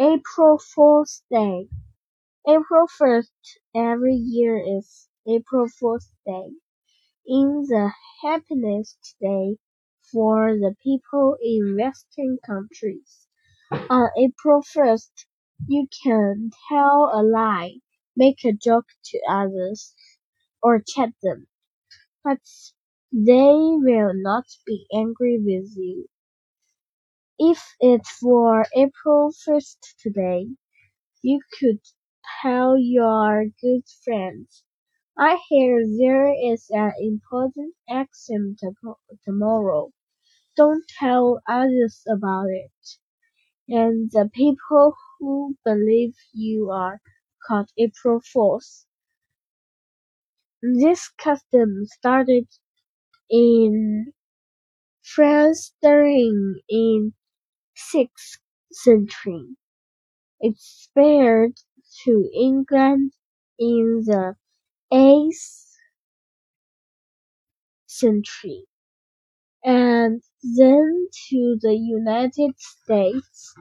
April Fool's Day. April 1st every year is April Fool's Day. In the happiest day for the people in Western countries. On April 1st, you can tell a lie, make a joke to others, or chat them, but they will not be angry with you. If it were April 1st today, you could tell your good friends, I hear there is an important exam tomorrow. Don't tell others about it. And the people who believe you are called April Fools. This custom started in France during in sixth century. It spread to England in the eighth century, and then to the United States